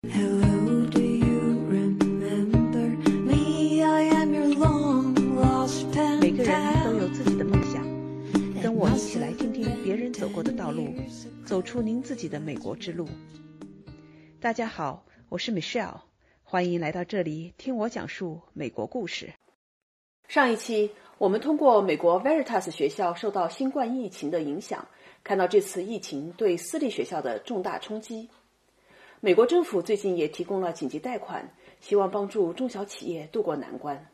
每个人都 pal. 有自己的梦想，跟我一起来听听别人走过的道路，走出您自己的美国之路。大家好，我是 Michelle，欢迎来到这里听我讲述美国故事。上一期我们通过美国 Veritas 学校受到新冠疫情的影响，看到这次疫情对私立学校的重大冲击。美国政府最近也提供了紧急贷款，希望帮助中小企业渡过难关。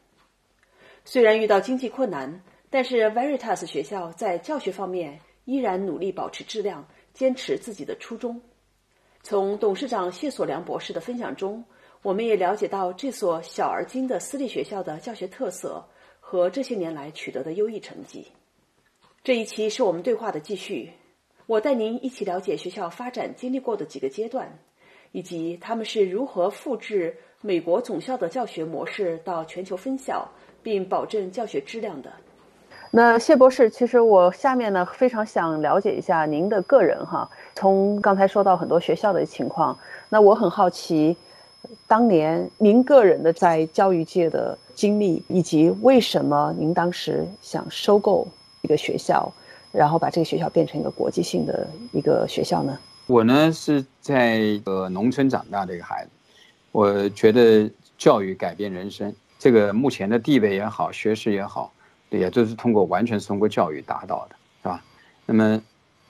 虽然遇到经济困难，但是 Veritas 学校在教学方面依然努力保持质量，坚持自己的初衷。从董事长谢所良博士的分享中，我们也了解到这所小而精的私立学校的教学特色和这些年来取得的优异成绩。这一期是我们对话的继续，我带您一起了解学校发展经历过的几个阶段，以及他们是如何复制美国总校的教学模式到全球分校，并保证教学质量的。那谢博士，其实我下面呢非常想了解一下您的个人哈，从刚才说到很多学校的情况，那我很好奇，当年您个人的在教育界的经历，以及为什么您当时想收购一个学校，然后把这个学校变成一个国际性的一个学校呢？我呢是在呃农村长大的一个孩子，我觉得教育改变人生，这个目前的地位也好，学识也好，也都是通过完全通过教育达到的，是吧？那么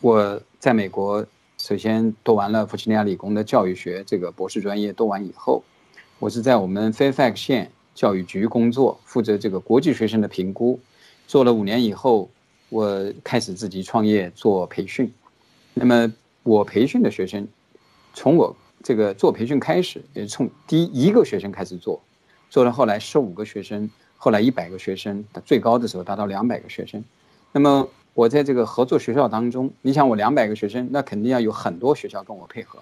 我在美国首先读完了弗吉尼亚理工的教育学这个博士专业，读完以后，我是在我们 Fairfax 县教育局工作，负责这个国际学生的评估，做了五年以后，我开始自己创业做培训，那么。我培训的学生，从我这个做培训开始，也从第一个学生开始做，做到后来十五个学生，后来一百个学生，最高的时候达到两百个学生。那么我在这个合作学校当中，你想我两百个学生，那肯定要有很多学校跟我配合，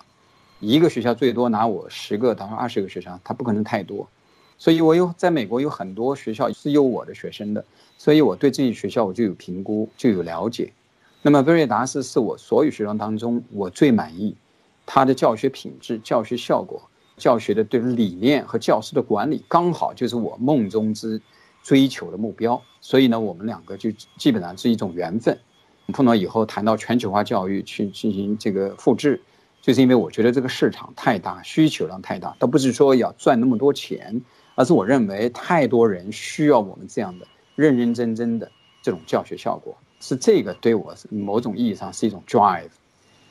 一个学校最多拿我十个到二十个学生，他不可能太多。所以我有在美国有很多学校是有我的学生的，所以我对这些学校我就有评估，就有了解。那么威瑞达斯是我所有学生当中我最满意，他的教学品质、教学效果、教学的对理念和教师的管理，刚好就是我梦中之追求的目标。所以呢，我们两个就基本上是一种缘分。碰到以后谈到全球化教育去进行这个复制，就是因为我觉得这个市场太大，需求量太大，倒不是说要赚那么多钱，而是我认为太多人需要我们这样的认认真真的这种教学效果。是这个对我某种意义上是一种 drive，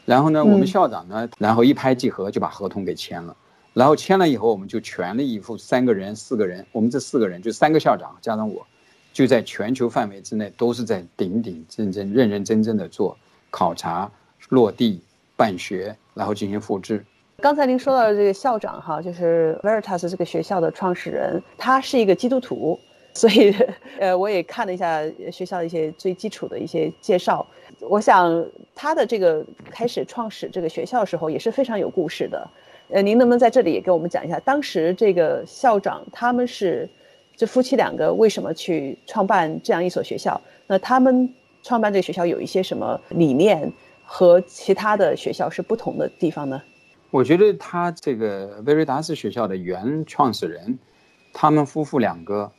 然后呢，我们校长呢，然后一拍即合就把合同给签了，然后签了以后，我们就全力以赴，三个人、四个人，我们这四个人就三个校长加上我，就在全球范围之内都是在顶顶正正、认认真真的做考察、落地、办学，然后进行复制。刚才您说到的这个校长哈，就是 Veritas 这个学校的创始人，他是一个基督徒。所以，呃，我也看了一下学校的一些最基础的一些介绍。我想他的这个开始创始这个学校时候也是非常有故事的。呃，您能不能在这里也给我们讲一下，当时这个校长他们是这夫妻两个为什么去创办这样一所学校？那他们创办这个学校有一些什么理念和其他的学校是不同的地方呢？我觉得他这个威瑞达斯学校的原创始人，他们夫妇两个。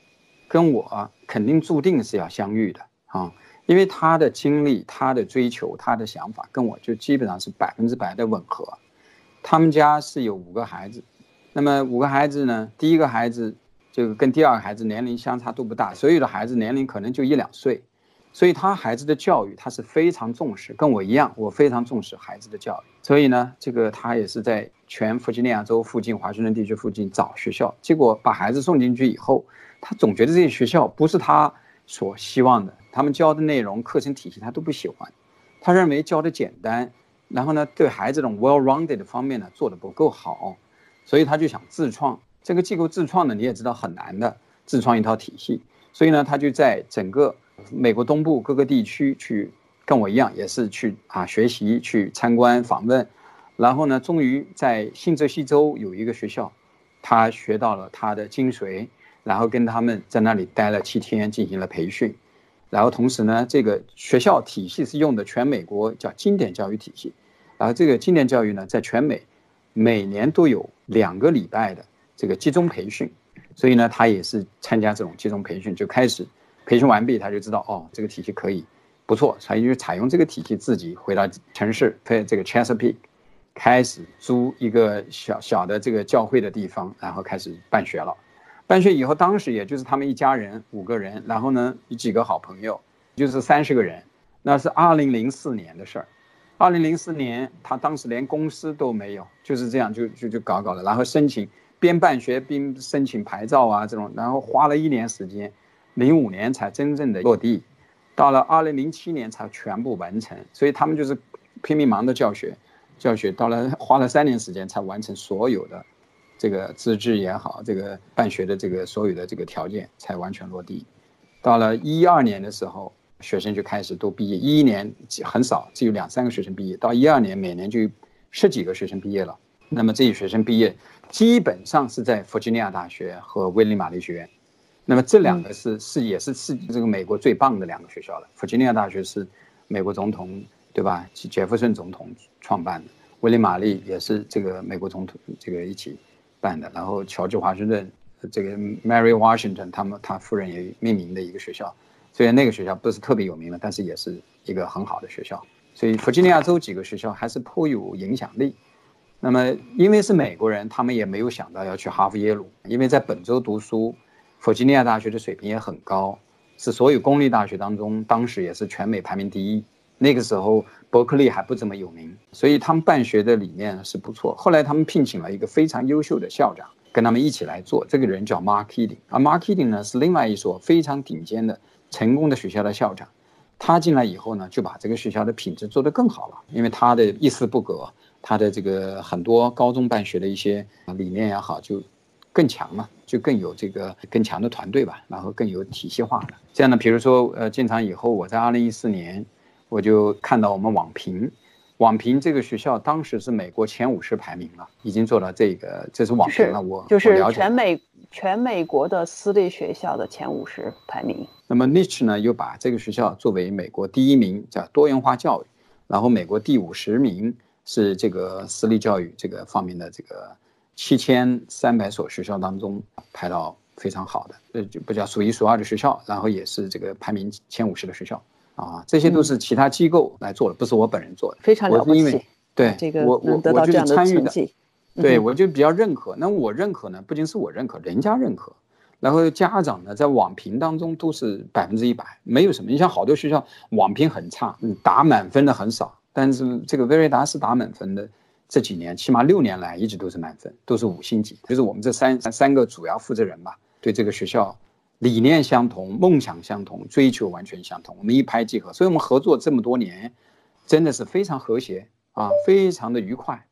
跟我肯定注定是要相遇的啊，因为他的经历、他的追求、他的想法跟我就基本上是百分之百的吻合。他们家是有五个孩子，那么五个孩子呢，第一个孩子就跟第二个孩子年龄相差都不大，所有的孩子年龄可能就一两岁，所以他孩子的教育他是非常重视，跟我一样，我非常重视孩子的教育。所以呢，这个他也是在全弗吉尼亚州附近、华盛顿地区附近找学校，结果把孩子送进去以后。他总觉得这些学校不是他所希望的，他们教的内容、课程体系他都不喜欢，他认为教的简单，然后呢，对孩子这种 well-rounded 方面呢做的不够好，所以他就想自创。这个机构自创呢，你也知道很难的，自创一套体系。所以呢，他就在整个美国东部各个地区去，跟我一样，也是去啊学习、去参观、访问，然后呢，终于在新泽西州有一个学校，他学到了他的精髓。然后跟他们在那里待了七天，进行了培训，然后同时呢，这个学校体系是用的全美国叫经典教育体系，然后这个经典教育呢，在全美每年都有两个礼拜的这个集中培训，所以呢，他也是参加这种集中培训，就开始培训完毕，他就知道哦，这个体系可以不错，他就采用这个体系，自己回到城市，在这个 Chesapeake 开始租一个小小的这个教会的地方，然后开始办学了。办学以后，当时也就是他们一家人五个人，然后呢，几个好朋友，就是三十个人。那是二零零四年的事儿。二零零四年，他当时连公司都没有，就是这样就就就搞搞了，然后申请边办学边申请牌照啊这种，然后花了一年时间，零五年才真正的落地，到了二零零七年才全部完成。所以他们就是拼命忙的教学，教学到了花了三年时间才完成所有的。这个资质也好，这个办学的这个所有的这个条件才完全落地。到了一二年的时候，学生就开始都毕业。一一年很少，只有两三个学生毕业。到一二年，每年就十几个学生毕业了。那么这些学生毕业，基本上是在弗吉尼亚大学和威利玛丽学院。那么这两个是是也是是这个美国最棒的两个学校了。弗吉尼亚大学是美国总统对吧？杰弗逊总统创办的，威利玛丽也是这个美国总统这个一起。办的，然后乔治华盛顿，这个 Mary Washington 他们他夫人也命名的一个学校，虽然那个学校不是特别有名的，但是也是一个很好的学校。所以弗吉尼亚州几个学校还是颇有影响力。那么因为是美国人，他们也没有想到要去哈佛耶鲁，因为在本州读书，弗吉尼亚大学的水平也很高，是所有公立大学当中当时也是全美排名第一。那个时候伯克利还不怎么有名，所以他们办学的理念是不错。后来他们聘请了一个非常优秀的校长，跟他们一起来做。这个人叫 Mark Keating，而 Mark Keating 呢是另外一所非常顶尖的成功的学校的校长。他进来以后呢，就把这个学校的品质做得更好了，因为他的一丝不苟，他的这个很多高中办学的一些理念也好，就更强了，就更有这个更强的团队吧，然后更有体系化的。这样呢，比如说呃，进场以后，我在二零一四年。我就看到我们网评，网评这个学校当时是美国前五十排名了，已经做到这个，这是网评了。我就是全美全美国的私立学校的前五十排名。那么 Niche 呢，又把这个学校作为美国第一名，叫多元化教育，然后美国第五十名是这个私立教育这个方面的这个七千三百所学校当中排到非常好的，呃，就不叫数一数二的学校，然后也是这个排名前五十的学校。啊，这些都是其他机构来做的，不是我本人做的。非常了不起。对，这个我我我就是参与的。对，我就比较认可。那我认可呢，不仅是我认可，人家认可。然后家长呢，在网评当中都是百分之一百，没有什么。你像好多学校网评很差，打满分的很少。但是这个威瑞达斯打满分的这几年，起码六年来一直都是满分，都是五星级。就是我们这三三个主要负责人吧，对这个学校。理念相同，梦想相同，追求完全相同，我们一拍即合，所以我们合作这么多年，真的是非常和谐啊，非常的愉快，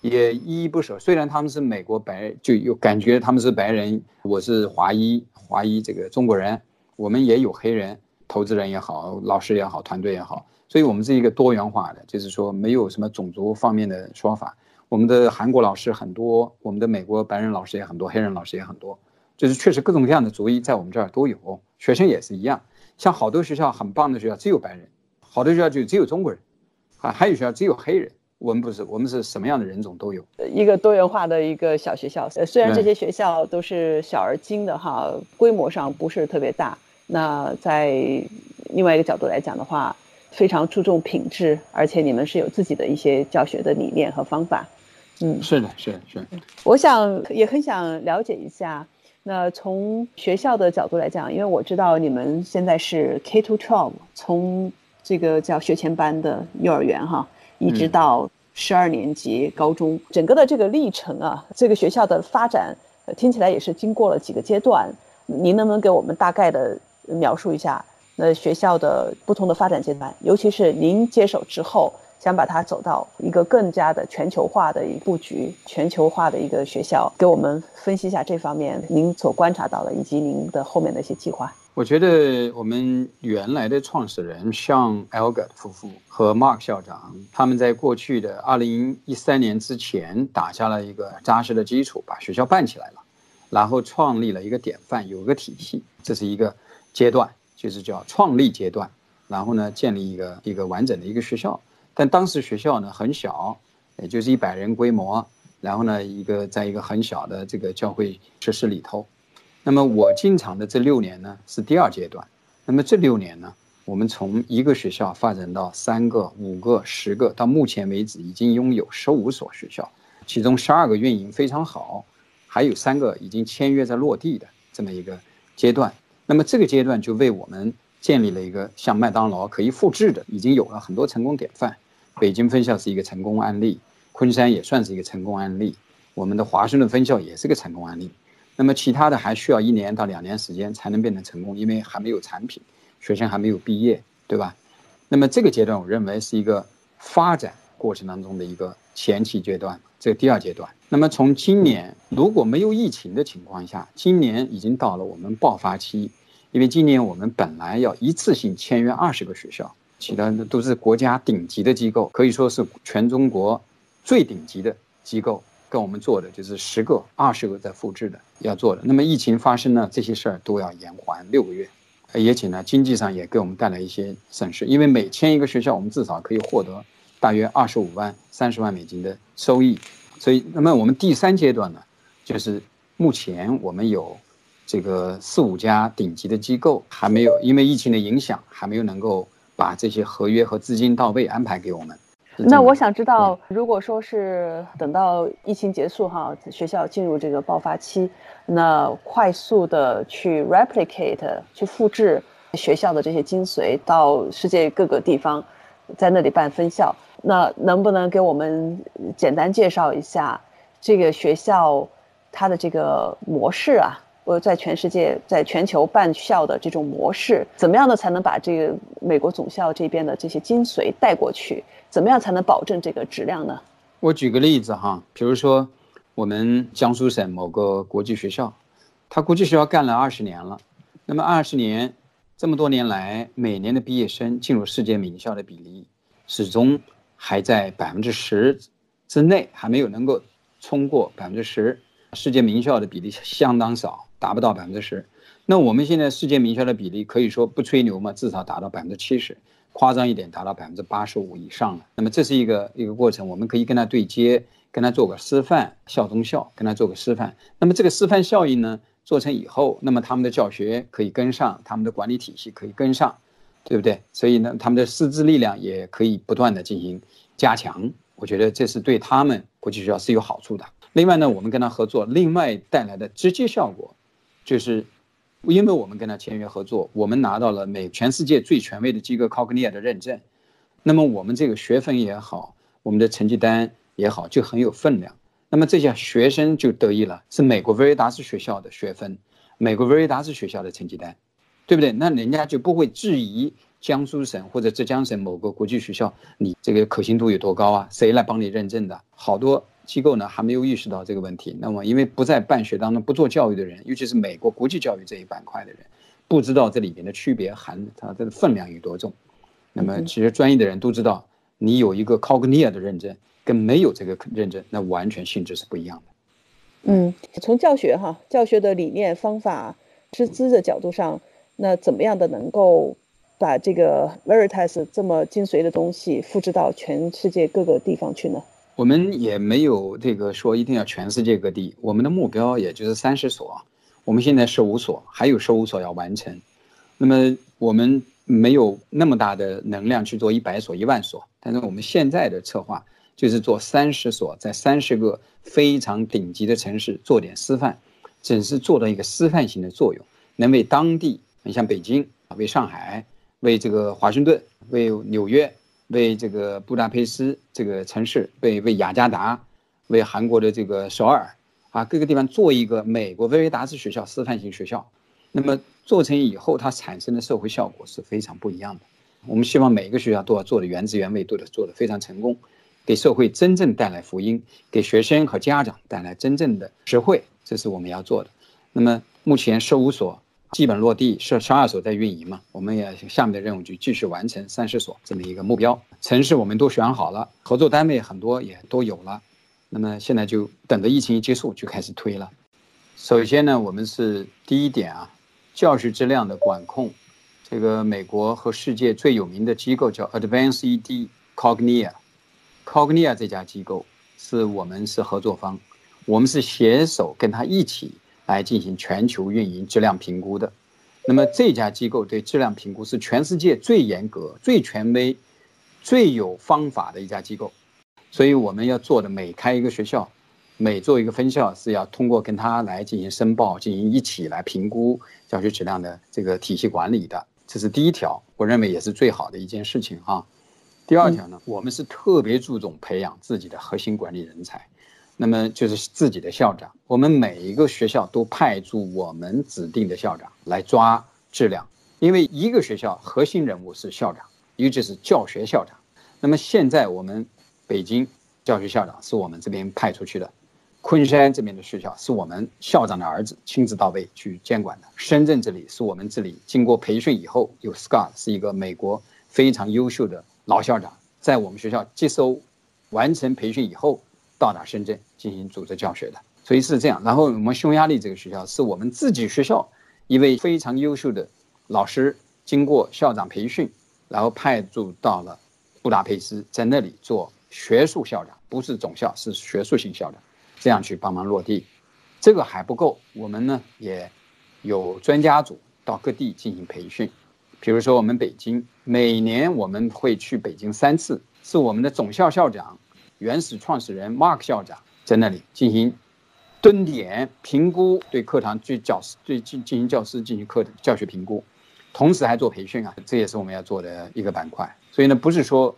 也依依不舍。虽然他们是美国白，就有感觉他们是白人，我是华裔，华裔这个中国人，我们也有黑人，投资人也好，老师也好，团队也好，所以我们是一个多元化的，就是说没有什么种族方面的说法。我们的韩国老师很多，我们的美国白人老师也很多，黑人老师也很多。就是确实各种各样的族裔在我们这儿都有，学生也是一样。像好多学校很棒的学校只有白人，好多学校就只有中国人，啊，还有学校只有黑人。我们不是，我们是什么样的人种都有。一个多元化的一个小学校，虽然这些学校都是小而精的哈，规模上不是特别大。那在另外一个角度来讲的话，非常注重品质，而且你们是有自己的一些教学的理念和方法。嗯，是的，是的是的。我想也很想了解一下。那从学校的角度来讲，因为我知道你们现在是 K to twelve，从这个叫学前班的幼儿园哈，一直到十二年级高中，整个的这个历程啊，这个学校的发展听起来也是经过了几个阶段。您能不能给我们大概的描述一下那学校的不同的发展阶段，尤其是您接手之后？想把它走到一个更加的全球化的一布局，全球化的一个学校，给我们分析一下这方面您所观察到的，以及您的后面的一些计划。我觉得我们原来的创始人像 Elgar 夫妇和 Mark 校长，他们在过去的二零一三年之前打下了一个扎实的基础，把学校办起来了，然后创立了一个典范，有一个体系，这是一个阶段，就是叫创立阶段，然后呢，建立一个一个完整的一个学校。但当时学校呢很小，也就是一百人规模，然后呢，一个在一个很小的这个教会设施里头。那么我进场的这六年呢，是第二阶段。那么这六年呢，我们从一个学校发展到三个、五个、十个，到目前为止已经拥有十五所学校，其中十二个运营非常好，还有三个已经签约在落地的这么一个阶段。那么这个阶段就为我们建立了一个像麦当劳可以复制的，已经有了很多成功典范。北京分校是一个成功案例，昆山也算是一个成功案例，我们的华盛顿分校也是个成功案例。那么其他的还需要一年到两年时间才能变成成功，因为还没有产品，学生还没有毕业，对吧？那么这个阶段我认为是一个发展过程当中的一个前期阶段，这第二阶段。那么从今年如果没有疫情的情况下，今年已经到了我们爆发期，因为今年我们本来要一次性签约二十个学校，其他的都是国家顶级的机构，可以说是全中国最顶级的机构。跟我们做的就是十个、二十个在复制的要做的。那么疫情发生呢，这些事儿都要延缓六个月，也且呢，经济上也给我们带来一些损失。因为每签一个学校，我们至少可以获得大约二十五万、三十万美金的收益。所以，那么我们第三阶段呢，就是目前我们有这个四五家顶级的机构还没有，因为疫情的影响，还没有能够把这些合约和资金到位安排给我们。那我想知道，如果说是等到疫情结束哈，学校进入这个爆发期，那快速的去 replicate 去复制学校的这些精髓到世界各个地方，在那里办分校，那能不能给我们简单介绍一下这个学校它的这个模式啊？我在全世界、在全球办校的这种模式，怎么样的才能把这个美国总校这边的这些精髓带过去？怎么样才能保证这个质量呢？我举个例子哈，比如说我们江苏省某个国际学校，它国际学校干了二十年了，那么二十年这么多年来，每年的毕业生进入世界名校的比例始终还在百分之十之内，还没有能够冲过百分之十。世界名校的比例相当少，达不到百分之十。那我们现在世界名校的比例可以说不吹牛嘛，至少达到百分之七十。夸张一点，达到百分之八十五以上了。那么这是一个一个过程，我们可以跟他对接，跟他做个示范，校中校，跟他做个示范。那么这个示范效应呢，做成以后，那么他们的教学可以跟上，他们的管理体系可以跟上，对不对？所以呢，他们的师资力量也可以不断的进行加强。我觉得这是对他们国际学校是有好处的。另外呢，我们跟他合作，另外带来的直接效果，就是。因为我们跟他签约合作，我们拿到了美全世界最权威的机构 Cognia 的认证，那么我们这个学分也好，我们的成绩单也好，就很有分量。那么这些学生就得益了，是美国维达斯学校的学分，美国维达斯学校的成绩单，对不对？那人家就不会质疑江苏省或者浙江省某个国际学校，你这个可信度有多高啊？谁来帮你认证的？好多。机构呢还没有意识到这个问题，那么因为不在办学当中不做教育的人，尤其是美国国际教育这一板块的人，不知道这里边的区别含它的分量有多重。那么其实专业的人都知道，你有一个 Cognia 的认证，跟没有这个认证，那完全性质是不一样的。嗯，从教学哈教学的理念、方法、师资的角度上，那怎么样的能够把这个 Veritas 这么精髓的东西复制到全世界各个地方去呢？我们也没有这个说一定要全世界各地，我们的目标也就是三十所，我们现在十五所，还有十五所要完成。那么我们没有那么大的能量去做一百所、一万所，但是我们现在的策划就是做三十所，在三十个非常顶级的城市做点示范，只是做到一个示范性的作用，能为当地，你像北京、为上海、为这个华盛顿、为纽约。为这个布达佩斯这个城市，为为雅加达，为韩国的这个首尔，啊，各个地方做一个美国威维达斯学校示范性学校，那么做成以后，它产生的社会效果是非常不一样的。我们希望每一个学校都要做的原汁原味，都得做的非常成功，给社会真正带来福音，给学生和家长带来真正的实惠，这是我们要做的。那么目前十五所。基本落地，是十二所在运营嘛？我们也下面的任务就继续完成三十所这么一个目标。城市我们都选好了，合作单位很多也都有了。那么现在就等着疫情一结束就开始推了。首先呢，我们是第一点啊，教学质量的管控。这个美国和世界最有名的机构叫 Advanced ED Cognia，Cognia 这家机构是我们是合作方，我们是携手跟他一起来进行全球运营质量评估的。那么这家机构对质量评估是全世界最严格、最权威、最有方法的一家机构。所以我们要做的每开一个学校，每做一个分校，是要通过跟他来进行申报，进行一起来评估教学质量的这个体系管理的。这是第一条，我认为也是最好的一件事情哈。第二条呢，我们是特别注重培养自己的核心管理人才，那么就是自己的校长。我们每一个学校都派驻我们指定的校长来抓质量，因为一个学校核心人物是校长，尤其是教学校长。那么现在我们北京教学校长是我们这边派出去的，昆山这边的学校是我们校长的儿子亲自到位去监管的，深圳这里是我们这里经过培训以后有 Scott 是一个美国非常优秀的。老校长在我们学校接收、完成培训以后，到达深圳进行组织教学的，所以是这样。然后我们匈牙利这个学校是我们自己学校一位非常优秀的老师，经过校长培训，然后派驻到了布达佩斯，在那里做学术校长，不是总校，是学术性校长，这样去帮忙落地。这个还不够，我们呢也有专家组到各地进行培训。比如说，我们北京每年我们会去北京三次，是我们的总校校长、原始创始人 Mark 校长在那里进行蹲点评估，对课堂、对教师、对进进行教师进行课教学评估，同时还做培训啊，这也是我们要做的一个板块。所以呢，不是说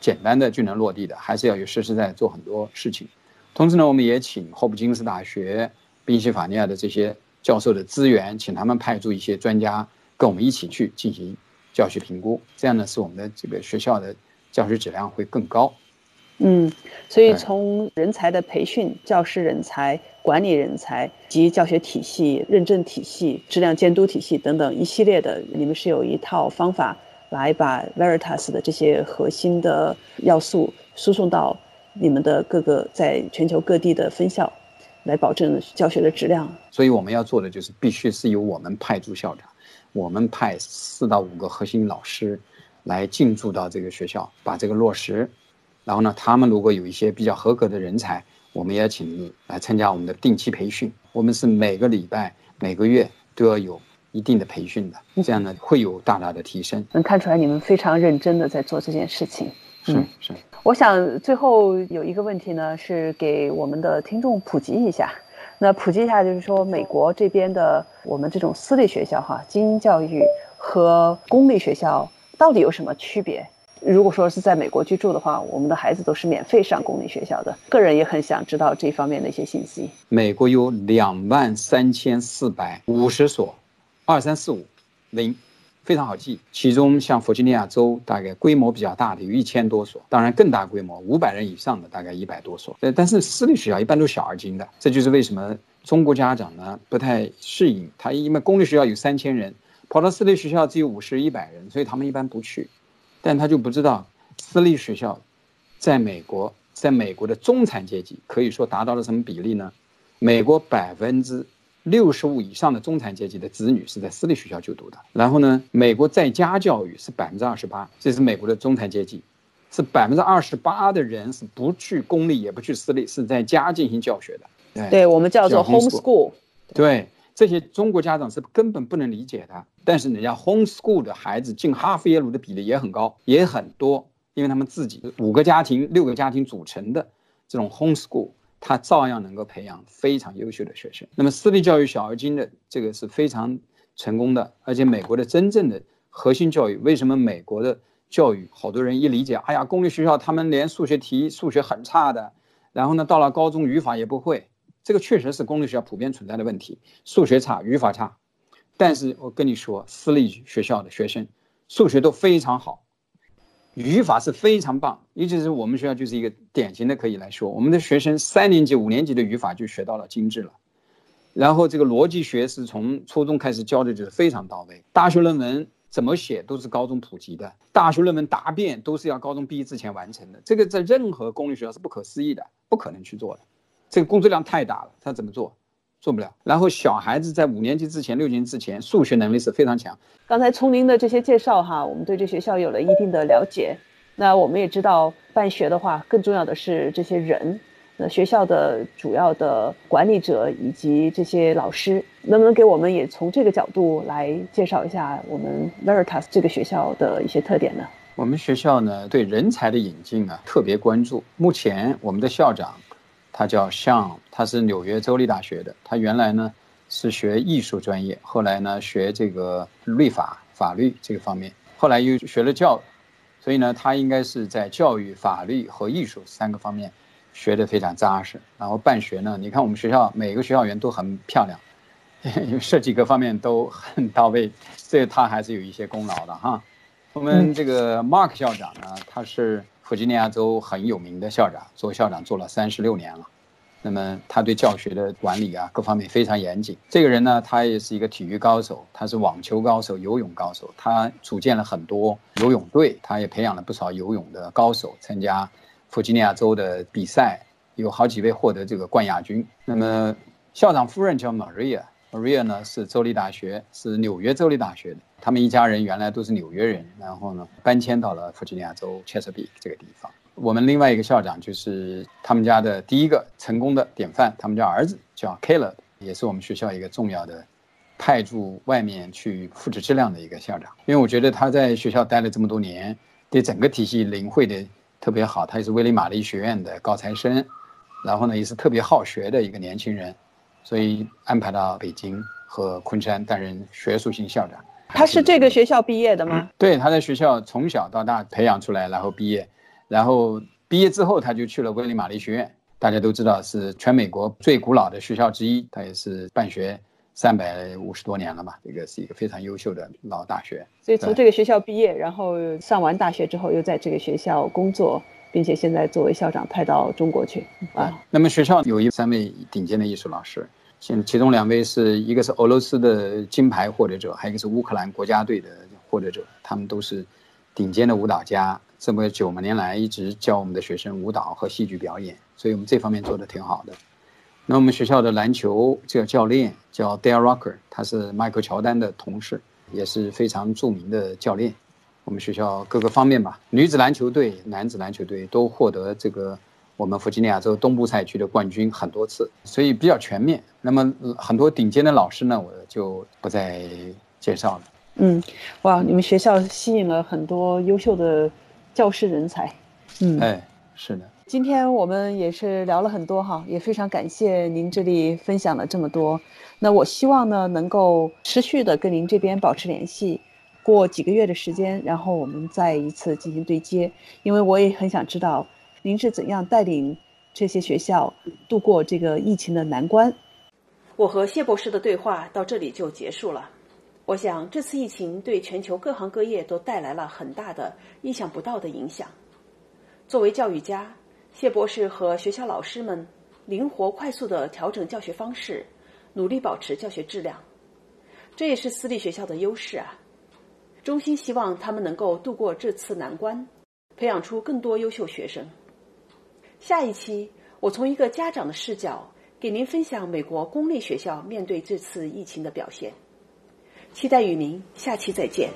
简单的就能落地的，还是要有实实在在做很多事情。同时呢，我们也请霍普金斯大学、宾夕法尼亚的这些教授的资源，请他们派驻一些专家。跟我们一起去进行教学评估，这样呢，使我们的这个学校的教学质量会更高。嗯，所以从人才的培训、教师人才、管理人才及教学体系、认证体系、质量监督体系等等一系列的，你们是有一套方法来把 Veritas 的这些核心的要素输送到你们的各个在全球各地的分校，来保证教学的质量。所以我们要做的就是必须是由我们派驻校长。我们派四到五个核心老师来进驻到这个学校，把这个落实。然后呢，他们如果有一些比较合格的人才，我们也请来参加我们的定期培训。我们是每个礼拜、每个月都要有一定的培训的，这样呢会有大大的提升。能看出来你们非常认真的在做这件事情。是是。我想最后有一个问题呢，是给我们的听众普及一下。那普及一下，就是说美国这边的我们这种私立学校哈，精英教育和公立学校到底有什么区别？如果说是在美国居住的话，我们的孩子都是免费上公立学校的。个人也很想知道这方面的一些信息。美国有两万三千四百五十所，二三四五零。非常好记，其中像弗吉尼亚州大概规模比较大的有一千多所，当然更大规模五百人以上的大概一百多所。呃，但是私立学校一般都小而精的，这就是为什么中国家长呢不太适应。他因为公立学校有三千人，跑到私立学校只有五十一百人，所以他们一般不去。但他就不知道私立学校在美国，在美国的中产阶级可以说达到了什么比例呢？美国百分之。六十五以上的中产阶级的子女是在私立学校就读的。然后呢，美国在家教育是百分之二十八，这是美国的中产阶级，是百分之二十八的人是不去公立也不去私立，是在家进行教学的。对，我们叫做 homeschool。对，这些中国家长是根本不能理解的。但是人家 homeschool 的孩子进哈佛耶鲁的比例也很高，也很多，因为他们自己五个家庭、六个家庭组成的这种 homeschool。他照样能够培养非常优秀的学生。那么私立教育小而精的这个是非常成功的，而且美国的真正的核心教育，为什么美国的教育好多人一理解，哎呀，公立学校他们连数学题数学很差的，然后呢到了高中语法也不会，这个确实是公立学校普遍存在的问题，数学差，语法差。但是我跟你说，私立学校的学生数学都非常好。语法是非常棒，尤其是我们学校就是一个典型的可以来说，我们的学生三年级、五年级的语法就学到了精致了，然后这个逻辑学是从初中开始教的，就是非常到位。大学论文怎么写都是高中普及的，大学论文答辩都是要高中毕业之前完成的，这个在任何公立学校是不可思议的，不可能去做的，这个工作量太大了，他怎么做？做不了。然后小孩子在五年级之前、六年级之前，数学能力是非常强。刚才从您的这些介绍哈，我们对这学校有了一定的了解。那我们也知道，办学的话，更重要的是这些人。那学校的主要的管理者以及这些老师，能不能给我们也从这个角度来介绍一下我们 Veritas 这个学校的一些特点呢？我们学校呢对人才的引进啊特别关注。目前我们的校长他叫 Sean，他是纽约州立大学的，他原来呢是学艺术专业，后来呢学这个律法法律这个方面，后来又学了教，所以呢他应该是在教育、法律和艺术三个方面。学得非常扎实，然后办学呢，你看我们学校每个学校园都很漂亮，因为设计各方面都很到位，这个他还是有一些功劳的哈。我们这个 Mark 校长呢，他是弗吉尼亚州很有名的校长，做校长做了三十六年了，那么他对教学的管理啊各方面非常严谨。这个人呢，他也是一个体育高手，他是网球高手、游泳高手，他组建了很多游泳队，他也培养了不少游泳的高手参加。弗吉尼亚州的比赛有好几位获得这个冠亚军。那么校长夫人叫 Maria Maria 呢是州立大学，是纽约州立大学的。他们一家人原来都是纽约人，然后呢搬迁到了弗吉尼亚州 Chesapeake 这个地方。我们另外一个校长就是他们家的第一个成功的典范，他们家儿子叫 Caleb，也是我们学校一个重要的派驻外面去复制质量的一个校长。因为我觉得他在学校待了这么多年，对整个体系领会的。特别好，他也是威利玛丽学院的高材生，然后呢也是特别好学的一个年轻人，所以安排到北京和昆山担任学术性校长。他是这个学校毕业的吗？对，他在学校从小到大培养出来，然后毕业，然后毕业之后他就去了威利玛丽学院，大家都知道是全美国最古老的学校之一，他也是办学。三百五十多年了嘛，这个是一个非常优秀的老大学。所以从这个学校毕业，然后上完大学之后，又在这个学校工作，并且现在作为校长派到中国去啊。那么学校有一三位顶尖的艺术老师，现其中两位是一个是俄罗斯的金牌获得者，还有一个是乌克兰国家队的获得者，他们都是顶尖的舞蹈家。这么九年来一直教我们的学生舞蹈和戏剧表演，所以我们这方面做的挺好的。那我们学校的篮球这个教练叫 Dale Rocker，他是迈克乔丹的同事，也是非常著名的教练。我们学校各个方面吧，女子篮球队、男子篮球队都获得这个我们弗吉尼亚州东部赛区的冠军很多次，所以比较全面。那么很多顶尖的老师呢，我就不再介绍了。嗯，哇，你们学校吸引了很多优秀的教师人才。嗯，哎，是的。今天我们也是聊了很多哈，也非常感谢您这里分享了这么多。那我希望呢，能够持续的跟您这边保持联系，过几个月的时间，然后我们再一次进行对接。因为我也很想知道，您是怎样带领这些学校度过这个疫情的难关。我和谢博士的对话到这里就结束了。我想这次疫情对全球各行各业都带来了很大的、意想不到的影响。作为教育家，谢博士和学校老师们灵活快速地调整教学方式，努力保持教学质量，这也是私立学校的优势啊！衷心希望他们能够度过这次难关，培养出更多优秀学生。下一期，我从一个家长的视角给您分享美国公立学校面对这次疫情的表现。期待与您下期再见。